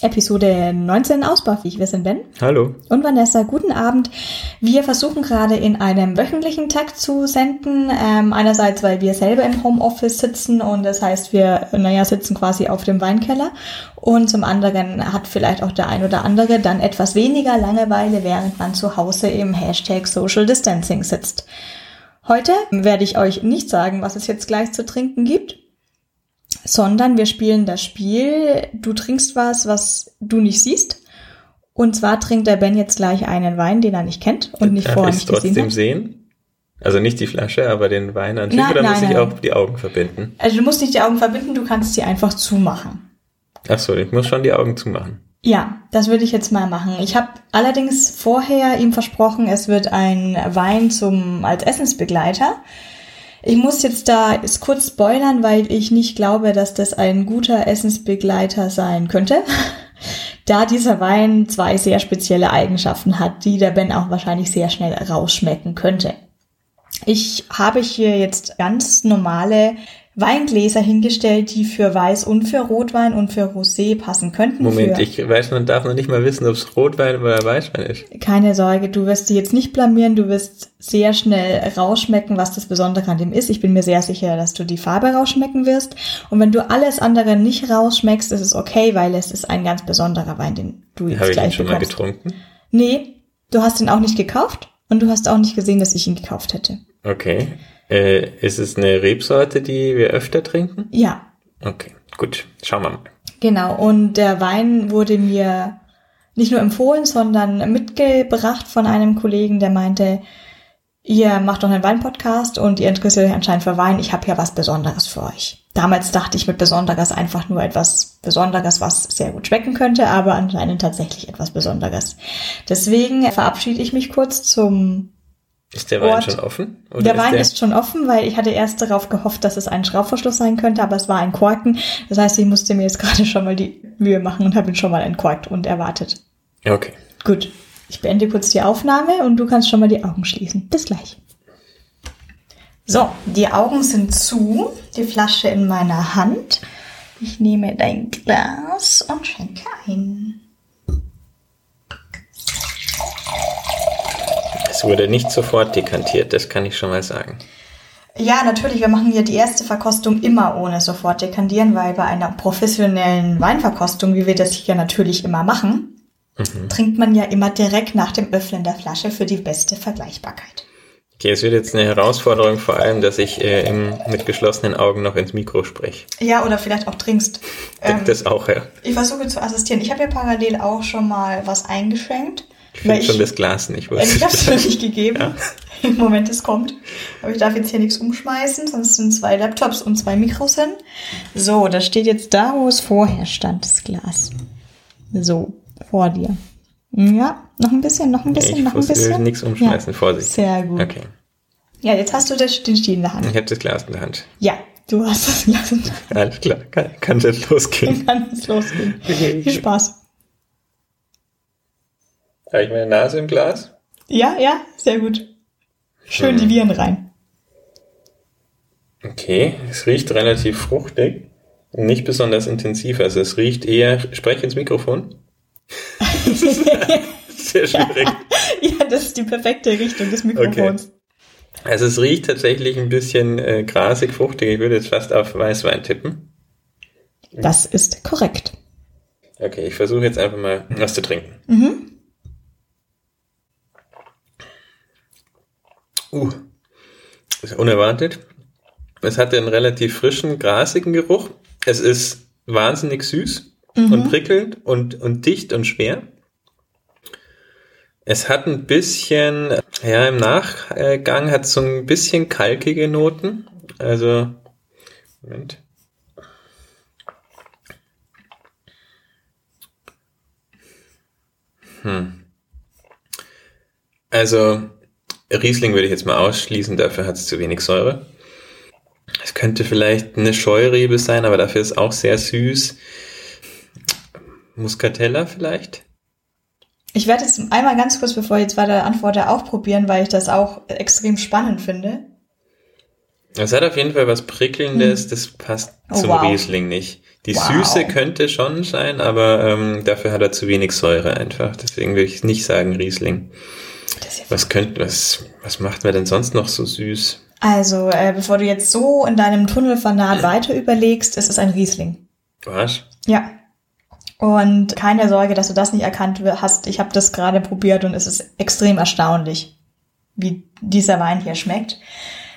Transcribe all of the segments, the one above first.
Episode 19 Ausbauviech. Wir sind Ben. Hallo. Und Vanessa, guten Abend. Wir versuchen gerade in einem wöchentlichen Takt zu senden. Ähm, einerseits, weil wir selber im Homeoffice sitzen und das heißt, wir, naja, sitzen quasi auf dem Weinkeller. Und zum anderen hat vielleicht auch der ein oder andere dann etwas weniger Langeweile, während man zu Hause im Hashtag Social Distancing sitzt. Heute werde ich euch nicht sagen, was es jetzt gleich zu trinken gibt sondern wir spielen das Spiel, du trinkst was, was du nicht siehst. Und zwar trinkt der Ben jetzt gleich einen Wein, den er nicht kennt und nicht Darf vorher nicht gesehen trotzdem hat. sehen? Also nicht die Flasche, aber den Wein an sich, oder nein, muss ich nein. auch die Augen verbinden? Also du musst nicht die Augen verbinden, du kannst sie einfach zumachen. Ach so, ich muss schon die Augen zumachen. Ja, das würde ich jetzt mal machen. Ich habe allerdings vorher ihm versprochen, es wird ein Wein zum als Essensbegleiter. Ich muss jetzt da kurz spoilern, weil ich nicht glaube, dass das ein guter Essensbegleiter sein könnte. Da dieser Wein zwei sehr spezielle Eigenschaften hat, die der Ben auch wahrscheinlich sehr schnell rausschmecken könnte. Ich habe hier jetzt ganz normale Weingläser hingestellt, die für Weiß und für Rotwein und für Rosé passen könnten. Moment, für ich weiß, man darf noch nicht mal wissen, ob es Rotwein oder Weißwein ist. keine Sorge, du wirst die jetzt nicht blamieren, du wirst sehr schnell rausschmecken, was das Besondere an dem ist. Ich bin mir sehr sicher, dass du die Farbe rausschmecken wirst. Und wenn du alles andere nicht rausschmeckst, ist es okay, weil es ist ein ganz besonderer Wein, den du jetzt Habe ich ihn gleich schon mal bekommst. getrunken? Nee, du hast ihn auch nicht gekauft und du hast auch nicht gesehen, dass ich ihn gekauft hätte. Okay. Äh, ist es eine Rebsorte, die wir öfter trinken? Ja, Okay, gut. Schauen wir mal. Genau, und der Wein wurde mir nicht nur empfohlen, sondern mitgebracht von einem Kollegen, der meinte, ihr macht doch einen Weinpodcast und ihr interessiert euch anscheinend für Wein, ich habe ja was Besonderes für euch. Damals dachte ich mit Besonderes einfach nur etwas Besonderes, was sehr gut schmecken könnte, aber anscheinend tatsächlich etwas Besonderes. Deswegen verabschiede ich mich kurz zum Ist der Wein Ort. schon offen? Oder der Wein der, ist schon offen, weil ich hatte erst darauf gehofft, dass es ein Schraubverschluss sein könnte, aber es war ein Korken. Das heißt, ich musste mir jetzt gerade schon mal die Mühe machen und habe ihn schon mal entkorkt und erwartet. Okay. Gut, ich beende kurz die Aufnahme und du kannst schon mal die Augen schließen. Bis gleich. So, die Augen sind zu, die Flasche in meiner Hand. Ich nehme dein Glas und schenke ein. Es wurde nicht sofort dekantiert, das kann ich schon mal sagen. Ja, natürlich, wir machen ja die erste Verkostung immer ohne sofort dekandieren, weil bei einer professionellen Weinverkostung, wie wir das hier natürlich immer machen, trinkt man ja immer direkt nach dem Öffnen der Flasche für die beste Vergleichbarkeit. Okay, es wird jetzt eine Herausforderung, vor allem, dass ich äh, im, mit geschlossenen Augen noch ins Mikro spreche. Ja, oder vielleicht auch trinkst. Ähm, das auch, ja. ich versuche zu assistieren. Ich habe ja parallel auch schon mal was eingeschenkt. Ich finde schon das Glas nicht. Äh, Ich habe es das noch nicht gegeben. Im Moment, es kommt. Aber ich darf jetzt hier nichts umschmeißen, sonst sind zwei Laptops und zwei Mikros hin. So, das steht jetzt da, wo es vorher stand, das Glas. So, vor dir. Ja, noch ein bisschen, noch ein bisschen, ich noch ein bisschen. nichts umschmeißen, Ja, Vorsicht. Sehr gut. Okay, Ja, jetzt hast du das, den Stiel in der Hand. ich habe das Glas in der Hand. Ja, du hast das Glas in der Hand. Alles klar, kann, kann jetzt losgehen. Dann kann es losgehen. Viel Spaß. Habe ich meine Nase im Glas? Ja, ja, sehr gut. Schön Hm. die Viren rein. Okay, es riecht relativ fruchtig. Nicht besonders intensiv, also es riecht eher. Sprech ins Mikrofon. Sehr schwierig. ja, das ist die perfekte Richtung des Mikrofons. Also es riecht tatsächlich ein bisschen äh, grasig, fruchtig. Ich würde jetzt fast auf Weißwein tippen. Das ist korrekt. Okay, ich versuche jetzt einfach mal was zu trinken. Mhm. Uh, ist unerwartet. Es hat einen relativ frischen, grasigen Geruch. Es ist wahnsinnig süß und prickelnd und, und dicht und schwer. Es hat ein bisschen, ja, im Nachgang hat so ein bisschen kalkige Noten. Also, Moment. Hm. Also, Riesling würde ich jetzt mal ausschließen, dafür hat es zu wenig Säure. Es könnte vielleicht eine Scheurebe sein, aber dafür ist auch sehr süß. Muscatella vielleicht? Ich werde jetzt einmal ganz kurz, bevor ich jetzt weiter antworte, auch probieren, weil ich das auch extrem spannend finde. Es hat auf jeden Fall was Prickelndes, das passt Oh, zum wow. Riesling nicht. Die Wow. Süße könnte schon sein, aber ähm, dafür hat er zu wenig Säure einfach. Deswegen würde ich nicht sagen Riesling. Was könnte, was, was macht man denn sonst noch so süß? Also, äh, bevor du jetzt so in deinem Tunnelfanat weiter überlegst, es ist ein Riesling. Was? Ja. Und keine Sorge, dass du das nicht erkannt hast. Ich habe das gerade probiert und es ist extrem erstaunlich, wie dieser Wein hier schmeckt.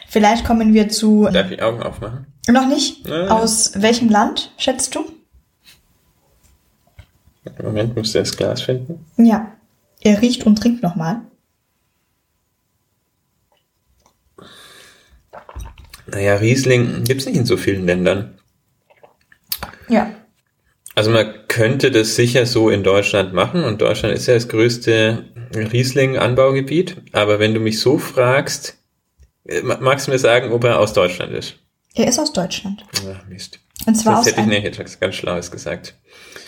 Vielleicht kommen wir zu Darf ich Augen aufmachen? noch nicht. Ja. Aus welchem Land schätzt du? Moment, musst du das Glas finden. Ja. Er riecht und trinkt nochmal. Naja, Riesling gibt's nicht in so vielen Ländern. Ja. Also man könnte das sicher so in Deutschland machen und Deutschland ist ja das größte Riesling-Anbaugebiet. Aber wenn du mich so fragst, äh, ma- magst du mir sagen, ob er aus Deutschland ist? Er ist aus Deutschland. Ach, Mist. Und zwar Das aus hätte ich nicht etwas ganz Schlaues gesagt.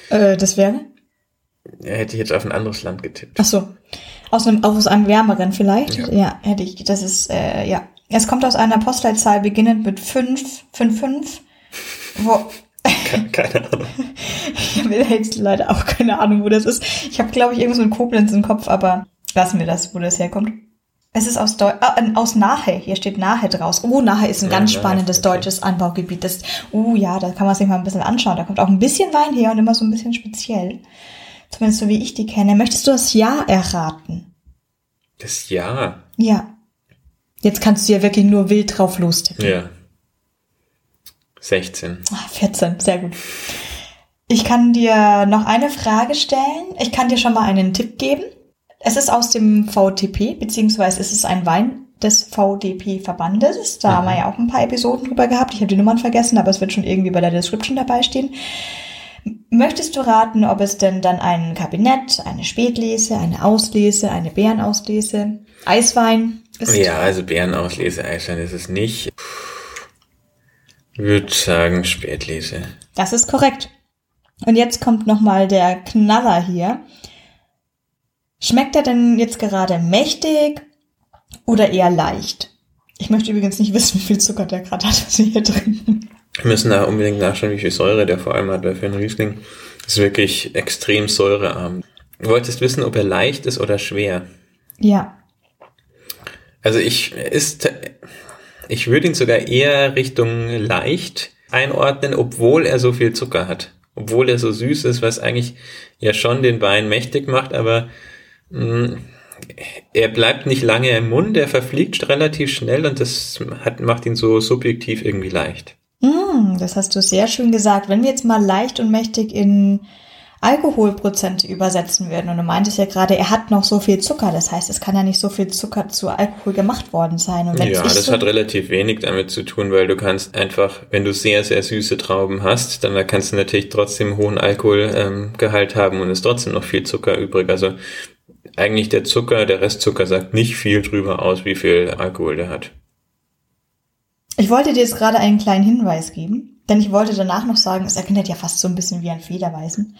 äh, das wäre? Ja, hätte ich jetzt auf ein anderes Land getippt. Ach so. Aus einem, aus einem wärmeren vielleicht? Ja. Ja, hätte ich. Das ist, äh, ja. Es kommt aus einer Postleitzahl beginnend mit 5, 5, 5. Wo, Keine Ahnung. ich habe jetzt leider auch keine Ahnung, wo das ist. Ich habe, glaube ich, irgendwas mit Koblenz im Kopf, aber lassen wir das, wo das herkommt. Es ist aus, Deu äh, aus Nahe. Hier steht Nahe draus. Oh, Nahe ist ein Ja, ganz spannendes okay. deutsches Anbaugebiet. Das, oh ja, da kann man sich mal ein bisschen anschauen. Da kommt auch ein bisschen Wein her und immer so ein bisschen speziell. Zumindest so wie ich die kenne. Möchtest du das Jahr erraten? Das Jahr. Ja. Jetzt kannst du ja wirklich nur wild drauf lostippen. Ja. 16. Ah, 14, sehr gut. Ich kann dir noch eine Frage stellen. Ich kann dir schon mal einen Tipp geben. Es ist aus dem VTP, beziehungsweise es ist ein Wein des VDP-Verbandes. Da haben wir ja auch ein paar Episoden drüber gehabt. Ich habe die Nummern vergessen, aber es wird schon irgendwie bei der Description dabei stehen. Möchtest du raten, ob es denn dann ein Kabinett, eine Spätlese, eine Auslese, eine Beerenauslese, Eiswein ist? Ja, also Bärenauslese Eisland ist es nicht. Würde sagen Spätlese. Das ist korrekt. Und jetzt kommt nochmal der Knaller hier. Schmeckt er denn jetzt gerade mächtig oder eher leicht? Ich möchte übrigens nicht wissen, wie viel Zucker der gerade hat, was wir hier trinken. Wir müssen da unbedingt nachschauen, wie viel Säure der vor allem hat, weil für einen Riesling ist wirklich extrem säurearm. Du wolltest wissen, ob er leicht ist oder schwer. Ja. Also ich ist, ich würde ihn sogar eher Richtung leicht einordnen, obwohl er so viel Zucker hat. Obwohl er so süß ist, was eigentlich ja schon den Wein mächtig macht, aber mh, er bleibt nicht lange im Mund, er verfliegt relativ schnell und das hat, macht ihn so subjektiv irgendwie leicht. Mm, das hast du sehr schön gesagt. Wenn wir jetzt mal leicht und mächtig in Alkoholprozente übersetzen würden, und du meintest ja gerade, er hat noch so viel Zucker, das heißt, es kann ja nicht so viel Zucker zu Alkohol gemacht worden sein. Ja, das so, hat relativ wenig damit zu tun, weil du kannst einfach, wenn du sehr, sehr süße Trauben hast, dann kannst du natürlich trotzdem hohen Alkoholgehalt ähm, haben und es ist trotzdem noch viel Zucker übrig. Also eigentlich der Zucker, der Restzucker sagt nicht viel drüber aus, wie viel Alkohol der hat. Ich wollte dir jetzt gerade einen kleinen Hinweis geben, denn ich wollte danach noch sagen, es erinnert ja fast so ein bisschen wie ein Federweißen.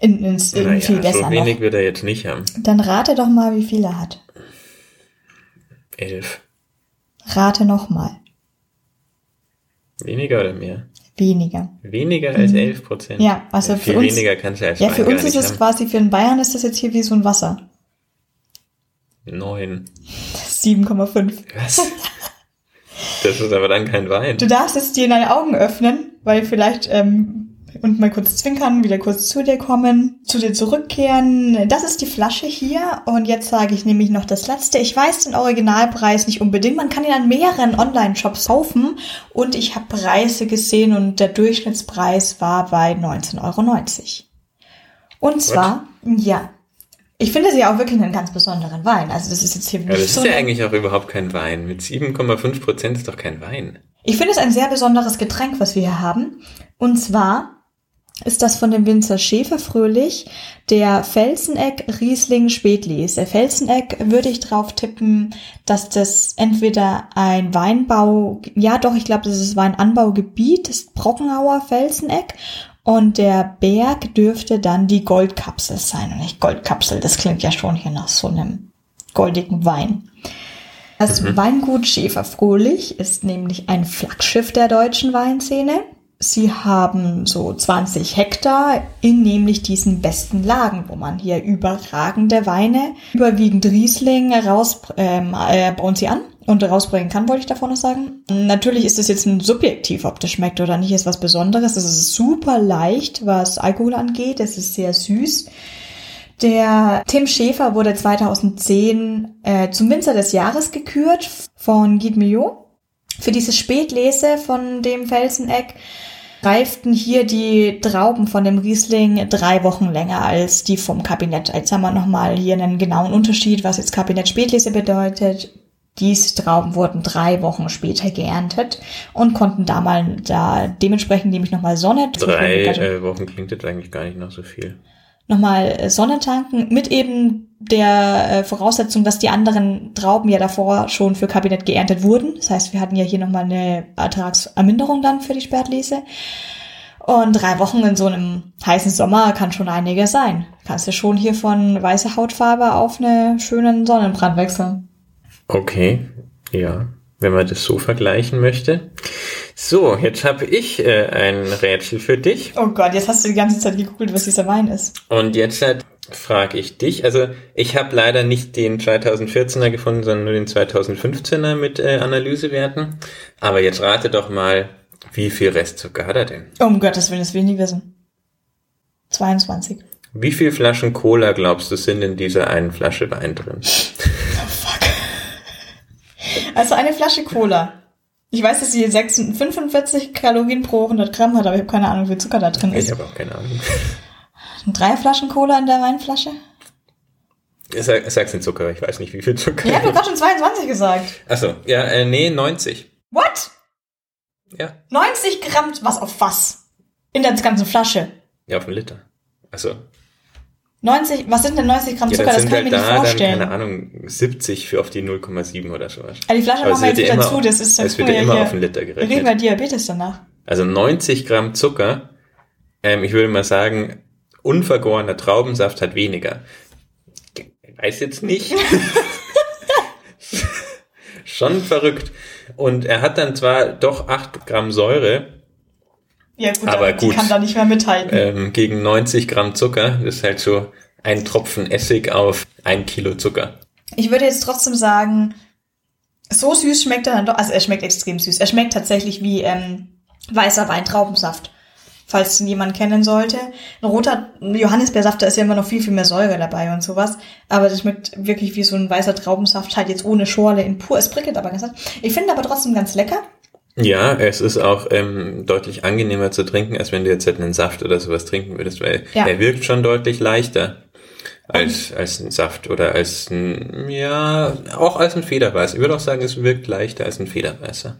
In, ins, in Naja, viel besser so wenig noch. wird er jetzt nicht haben. Dann rate doch mal, wie viel er hat. Elf. Rate noch mal. Weniger oder mehr? Weniger. Weniger als elf Prozent. Mhm. Ja, also viel für uns- weniger kannst du als Ja, für uns ist es haben. quasi, für den Bayern ist das jetzt hier wie so ein Wasser. Neun. 7,5. Was? das ist aber dann kein Wein. Du darfst jetzt dir deine Augen öffnen, weil vielleicht ähm, und mal kurz zwinkern, wieder kurz zu dir kommen, zu dir zurückkehren. Das ist die Flasche hier und jetzt sage ich nämlich noch das letzte. Ich weiß den Originalpreis nicht unbedingt. Man kann ihn an mehreren Online-Shops kaufen und ich habe Preise gesehen und der Durchschnittspreis war bei 19,90 Euro. Und zwar, ja, ich finde sie auch wirklich einen ganz besonderen Wein. Also das ist jetzt hier Ja, nicht das so ist ja eigentlich auch überhaupt kein Wein. Mit 7,5 Prozent ist doch kein Wein. Ich finde es ein sehr besonderes Getränk, was wir hier haben. Und zwar ist das von dem Winzer Schäfer Fröhlich, der Felseneck Riesling Spätlies. Der Felseneck würde ich drauf tippen, dass das entweder ein Weinbau, ja doch, ich glaube, das ist Weinanbaugebiet, das ist Brockenauer Felseneck. Und der Berg dürfte dann die Goldkapsel sein. Und nicht Goldkapsel, das klingt ja schon hier nach so einem goldigen Wein. Das Weingut Schäfer Fröhlich ist nämlich ein Flaggschiff der deutschen Weinszene. Sie haben so 20 Hektar in nämlich diesen besten Lagen, wo man hier überragende Weine, überwiegend Riesling, raus, ähm, äh, bauen sie an und rausbringen kann, wollte ich davor noch sagen. Natürlich ist es jetzt ein subjektiv, ob das schmeckt oder nicht, ist was Besonderes. Es ist super leicht, was Alkohol angeht. Es ist sehr süß. Der Tim Schäfer wurde 2010 äh, zum Winzer des Jahres gekürt von Guide Millot. Für diese Spätlese von dem Felseneck reiften hier die Trauben von dem Riesling drei Wochen länger als die vom Kabinett. Jetzt haben wir nochmal hier einen genauen Unterschied, was jetzt Kabinett Spätlese bedeutet. Diese Trauben wurden drei Wochen später geerntet und konnten da mal da dementsprechend nämlich nochmal Sonne. Drei äh, Wochen klingt jetzt eigentlich gar nicht noch so viel. Nochmal Sonne tanken mit eben der äh, Voraussetzung, dass die anderen Trauben ja davor schon für Kabinett geerntet wurden. Das heißt, wir hatten ja hier nochmal eine Ertragserminderung dann für die Spätlese. Und drei Wochen in so einem heißen Sommer kann schon einige sein. Kannst du schon hier von weißer Hautfarbe auf eine schönen Sonnenbrand wechseln. Okay, ja, wenn man das so vergleichen möchte. So, jetzt habe ich äh, ein Rätsel für dich. Oh Gott, jetzt hast du die ganze Zeit gegoogelt, was dieser Wein ist. Und jetzt halt frage ich dich. Also ich habe leider nicht den 2014er gefunden, sondern nur den 2015er mit äh, Analysewerten. Aber jetzt rate doch mal, wie viel Restzucker hat er denn? Um Gottes Willen, das will ich nie wissen. 22. Wie viel Flaschen Cola glaubst du sind in dieser einen Flasche Wein drin? Also eine Flasche Cola. Ich weiß, dass sie 46, 45 Kalorien pro 100 Gramm hat, aber ich habe keine Ahnung, wie viel Zucker da drin ist. Ich habe auch keine Ahnung. Drei Flaschen Cola in der Weinflasche? Sag, sag's den Zucker, ich weiß nicht, wie viel Zucker. Ja, du hast gerade schon 22 gesagt. Achso, ja, äh, nee, 90. What? Ja. 90 Gramm, was auf was? In der ganzen Flasche. Ja, auf einen Liter. Achso. 90, was sind denn 90 Gramm Ja, Zucker? das Das sind kann ich mir nicht da dann, vorstellen. keine Ahnung, 70 für auf die 0,7 oder sowas. Also die Flasche machen wir jetzt wird ja wieder immer- zu, das ist Es wird ja immer auf einen Liter Wir reden gerechnet. bei Diabetes danach. Also 90 Gramm Zucker, ähm, ich würde mal sagen, unvergorener Traubensaft hat weniger. Ich weiß jetzt nicht. Schon verrückt. Und er hat dann zwar doch 8 Gramm Säure Ja gut, Aber gut. kann da nicht mehr mithalten. ähm, gegen 90 Gramm Zucker. Ist halt so ein Tropfen Essig auf ein Kilo Zucker. Ich würde jetzt trotzdem sagen, so süß schmeckt er dann doch. Also er schmeckt extrem süß. Er schmeckt tatsächlich wie ähm, weißer Wein, Traubensaft. Falls ihn jemand kennen sollte. Ein roter Johannisbeersaft, da ist ja immer noch viel, viel mehr Säure dabei und sowas. Aber das schmeckt wirklich wie so ein weißer Traubensaft, halt jetzt ohne Schorle in pur. Es prickelt aber ganz. Ich finde aber trotzdem ganz lecker. Ja, es ist auch ähm, deutlich angenehmer zu trinken, als wenn du jetzt halt einen Saft oder sowas trinken würdest, weil Ja. er wirkt schon deutlich leichter als, als ein Saft oder als ein, ja, auch als ein Federweiß. Ich würde auch sagen, es wirkt leichter als ein Federweißer.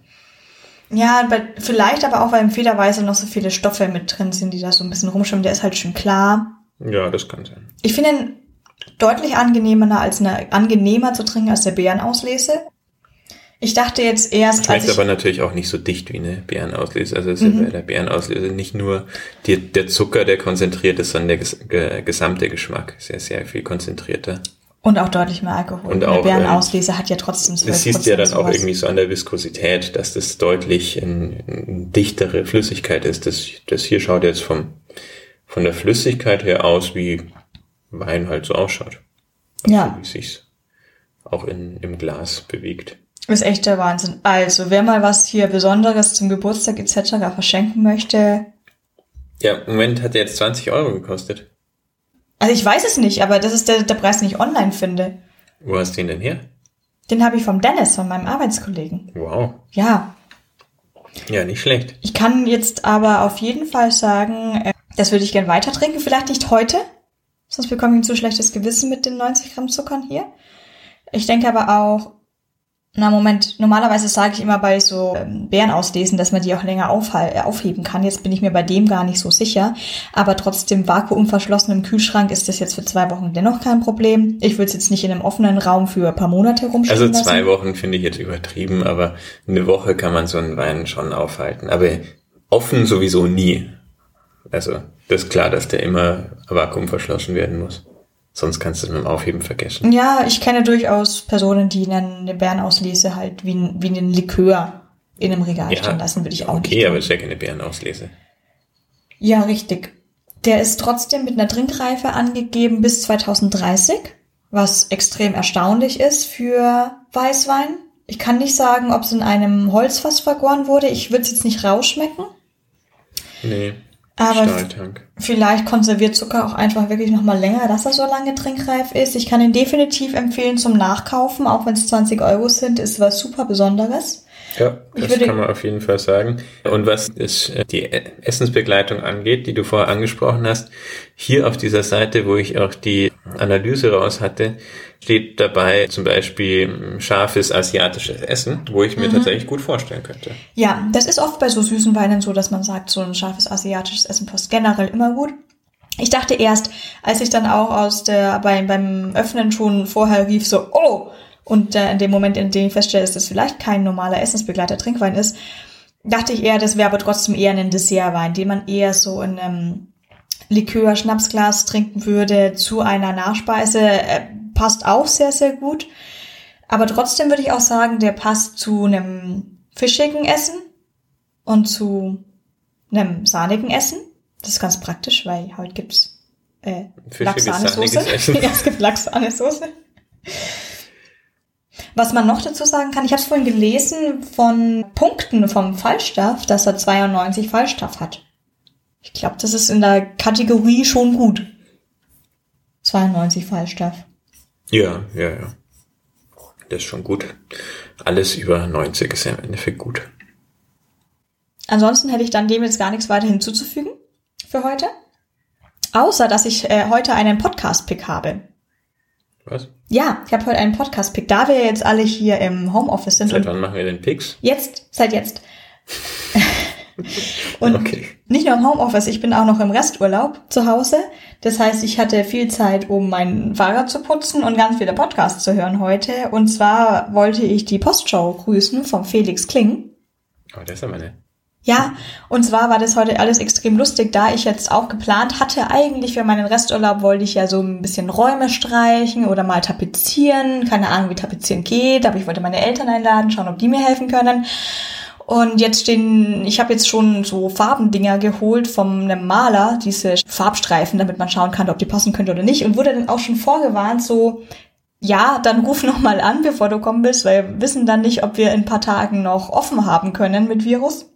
Ja, vielleicht aber auch, weil im Federweißer noch so viele Stoffe mit drin sind, die da so ein bisschen rumschwimmen. Der ist halt schön klar. Ja, das kann sein. Ich finde ihn deutlich angenehmer als eine, angenehmer zu trinken als der Beerenauslese. Ich dachte jetzt erst, als Schmeckt aber natürlich auch nicht so dicht wie eine Beerenauslese. Also es ist ja bei der Beerenauslese nicht nur die, der Zucker, der konzentriert ist, sondern der ges ge gesamte Geschmack. Sehr, sehr viel konzentrierter. und auch deutlich mehr Alkohol. Und eine auch, Beerenauslese hat ja trotzdem 12 Das siehst ja dann auch sowas. irgendwie so an der Viskosität, dass das deutlich eine, dichtere Flüssigkeit ist. Das, das hier schaut jetzt vom, von der Flüssigkeit her aus, wie Wein halt so ausschaut. Ja, Wie sich's auch in, im Glas bewegt. Ist echt der Wahnsinn. Also, wer mal was hier Besonderes zum Geburtstag etc. verschenken möchte, Ja, im Moment hat der jetzt 20 Euro gekostet. also ich weiß es nicht, aber das ist der, der Preis, den ich online finde. Wo hast du den denn her? Den habe ich vom Dennis, von meinem Arbeitskollegen. Wow. Ja, Ja, nicht schlecht. Ich kann jetzt aber auf jeden Fall sagen, äh, das würde ich gern weiter trinken. Vielleicht nicht heute, sonst bekomme ich ein zu schlechtes Gewissen mit den 90 Gramm Zuckern hier. Ich denke aber auch, na Moment, normalerweise sage ich immer bei so ähm, Beeren auslesen, dass man die auch länger äh, aufheben kann. Jetzt bin ich mir bei dem gar nicht so sicher. Aber trotzdem vakuumverschlossen im Kühlschrank ist das jetzt für zwei Wochen dennoch kein Problem. Ich würde es jetzt nicht in einem offenen Raum für ein paar Monate rumstehen Also lassen. zwei Wochen finde ich jetzt übertrieben, aber eine Woche kann man so einen Wein schon aufhalten. Aber offen sowieso nie. Also, das ist klar, dass der immer vakuumverschlossen werden muss. Sonst kannst du es mit dem Aufheben vergessen. Ja, ich kenne durchaus Personen, die eine Bärenauslese halt wie, ein- wie einen Likör in einem Regal Ja, stehen lassen, würde ich auch okay, nicht. aber tun. es ist ja keine Bärenauslese. Ja, richtig. Der ist trotzdem mit einer Trinkreife angegeben bis 2030, was extrem erstaunlich ist für Weißwein. Ich kann nicht sagen, ob es in einem Holzfass vergoren wurde. Ich würde es jetzt nicht rausschmecken. Nee, Aber Stahltank. vielleicht konserviert Zucker auch einfach wirklich noch mal länger, dass er so lange trinkreif ist. Ich kann ihn definitiv empfehlen zum Nachkaufen, auch wenn es 20 Euro sind, ist was super Besonderes. Ja, das würde- kann man auf jeden Fall sagen. Und was ist, äh, die E- Essensbegleitung angeht, die du vorher angesprochen hast, hier auf dieser Seite, wo ich auch die Analyse raus hatte, steht dabei zum Beispiel mm, scharfes asiatisches Essen, wo ich mir Mhm. tatsächlich gut vorstellen könnte. Ja, das ist oft bei so süßen Weinen so, dass man sagt, so ein scharfes asiatisches Essen passt generell immer gut. Ich dachte erst, als ich dann auch aus der, beim, beim Öffnen schon vorher rief, so, oh! Und äh, in dem Moment, in dem ich feststelle, dass das vielleicht kein normaler Essensbegleiter Trinkwein ist, dachte ich eher, das wäre aber trotzdem eher ein Dessertwein, den man eher so in einem Likör, Schnapsglas trinken würde zu einer Nachspeise. Äh, passt auch sehr, sehr gut. Aber trotzdem würde ich auch sagen, der passt zu einem fischigen Essen und zu einem sahnigen Essen. Das ist ganz praktisch, weil heute gibt's äh, Lachs-Sahnesoße. ja, es gibt Lachs-Sahnesoße. Was man noch dazu sagen kann, ich habe es vorhin gelesen von Punkten vom Fallstaff, dass er 92 Fallstaff hat. Ich glaube, das ist in der Kategorie schon gut. 92 Fallstaff. Ja, ja, ja. Das ist schon gut. Alles über 90 ist ja im Endeffekt gut. Ansonsten hätte ich dann dem jetzt gar nichts weiter hinzuzufügen für heute. Außer, dass ich äh, heute einen Podcast-Pick habe. Was? Ja, ich habe heute einen Podcast-Pick. Da wir jetzt alle hier im Homeoffice sind Seit wann machen wir den Pix? jetzt, seit jetzt. und Okay. nicht nur im Homeoffice, ich bin auch noch im Resturlaub zu Hause. Das heißt, ich hatte viel Zeit, um mein Fahrrad zu putzen und ganz viele Podcasts zu hören heute. Und zwar wollte ich die Postschau grüßen vom Felix Kling. Aber das ist aber nett. Ja, und zwar war das heute alles extrem lustig, da ich jetzt auch geplant hatte, eigentlich für meinen Resturlaub wollte ich ja so ein bisschen Räume streichen oder mal tapezieren. Keine Ahnung, wie tapezieren geht, aber ich wollte meine Eltern einladen, schauen, ob die mir helfen können. Und jetzt stehen, ich habe jetzt schon so Farbendinger geholt vom einem Maler, diese Farbstreifen, damit man schauen kann, ob die passen könnte oder nicht. Und wurde dann auch schon vorgewarnt, so, ja, dann ruf noch mal an, bevor du kommen bist, weil wir wissen dann nicht, ob wir in ein paar Tagen noch offen haben können mit Virus.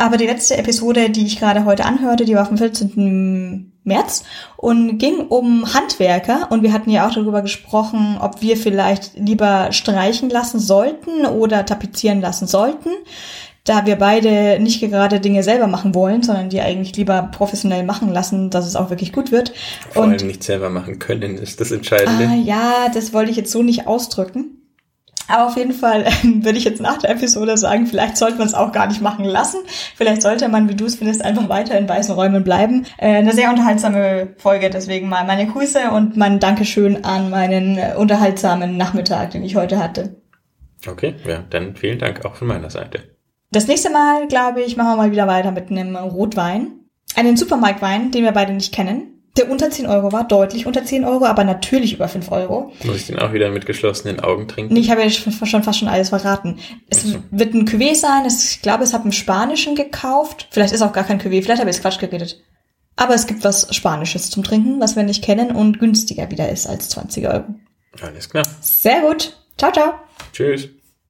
Aber die letzte Episode, die ich gerade heute anhörte, die war vom 14. März und ging um Handwerker. Und wir hatten ja auch darüber gesprochen, ob wir vielleicht lieber streichen lassen sollten oder tapezieren lassen sollten. Da wir beide nicht gerade Dinge selber machen wollen, sondern die eigentlich lieber professionell machen lassen, dass es auch wirklich gut wird. Vor und allem nicht selber machen können, ist das Entscheidende. Ah, ja, das wollte ich jetzt so nicht ausdrücken. Aber auf jeden Fall ähm, würde ich jetzt nach der Episode sagen, vielleicht sollte man es auch gar nicht machen lassen. Vielleicht sollte man, wie du es findest, einfach weiter in weißen Räumen bleiben. Äh, eine sehr unterhaltsame Folge, deswegen mal meine Grüße und mein Dankeschön an meinen äh, unterhaltsamen Nachmittag, den ich heute hatte. Okay, ja, dann vielen Dank auch von meiner Seite. Das nächste Mal, glaube ich, machen wir mal wieder weiter mit einem Rotwein. Einen Supermarktwein, den wir beide nicht kennen. Der unter 10 Euro war, deutlich unter 10 Euro, aber natürlich über 5 Euro. Muss ich den auch wieder mit geschlossenen Augen trinken? Nee, ich habe ja schon fast schon alles verraten. Es so. wird ein Cuvée sein. Es, ich glaube, es hat im Spanischen gekauft. Vielleicht ist auch gar kein Cuvée. Vielleicht habe ich jetzt Quatsch geredet. Aber es gibt was Spanisches zum Trinken, was wir nicht kennen und günstiger wieder ist als 20 Euro. Alles klar. Sehr gut. Ciao, ciao. Tschüss.